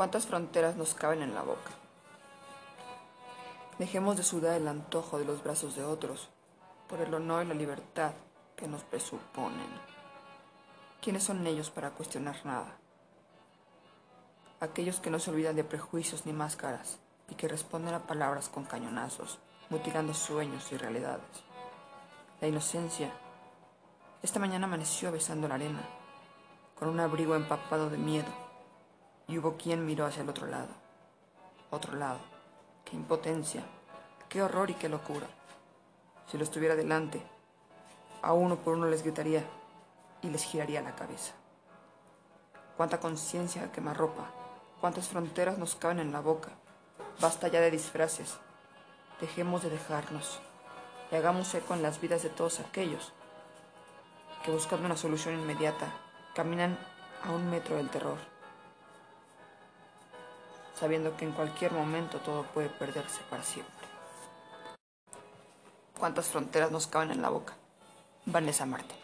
¿Cuántas fronteras nos caben en la boca? Dejemos de sudar el antojo de los brazos de otros por el honor y la libertad que nos presuponen. ¿Quiénes son ellos para cuestionar nada? Aquellos que no se olvidan de prejuicios ni máscaras y que responden a palabras con cañonazos, mutilando sueños y realidades. La inocencia. Esta mañana amaneció besando la arena, con un abrigo empapado de miedo, y hubo quien miró hacia el otro lado. Otro lado. Qué impotencia, qué horror y qué locura. Si lo estuviera delante, a uno por uno les gritaría y les giraría la cabeza. Cuánta conciencia ropa, cuántas fronteras nos caben en la boca. Basta ya de disfraces. Dejemos de dejarnos y hagamos eco en las vidas de todos aquellos que buscando una solución inmediata caminan a un metro del terror, sabiendo que en cualquier momento todo puede perderse para siempre. ¿Cuántas fronteras nos caben en la boca? Vanessa Marte.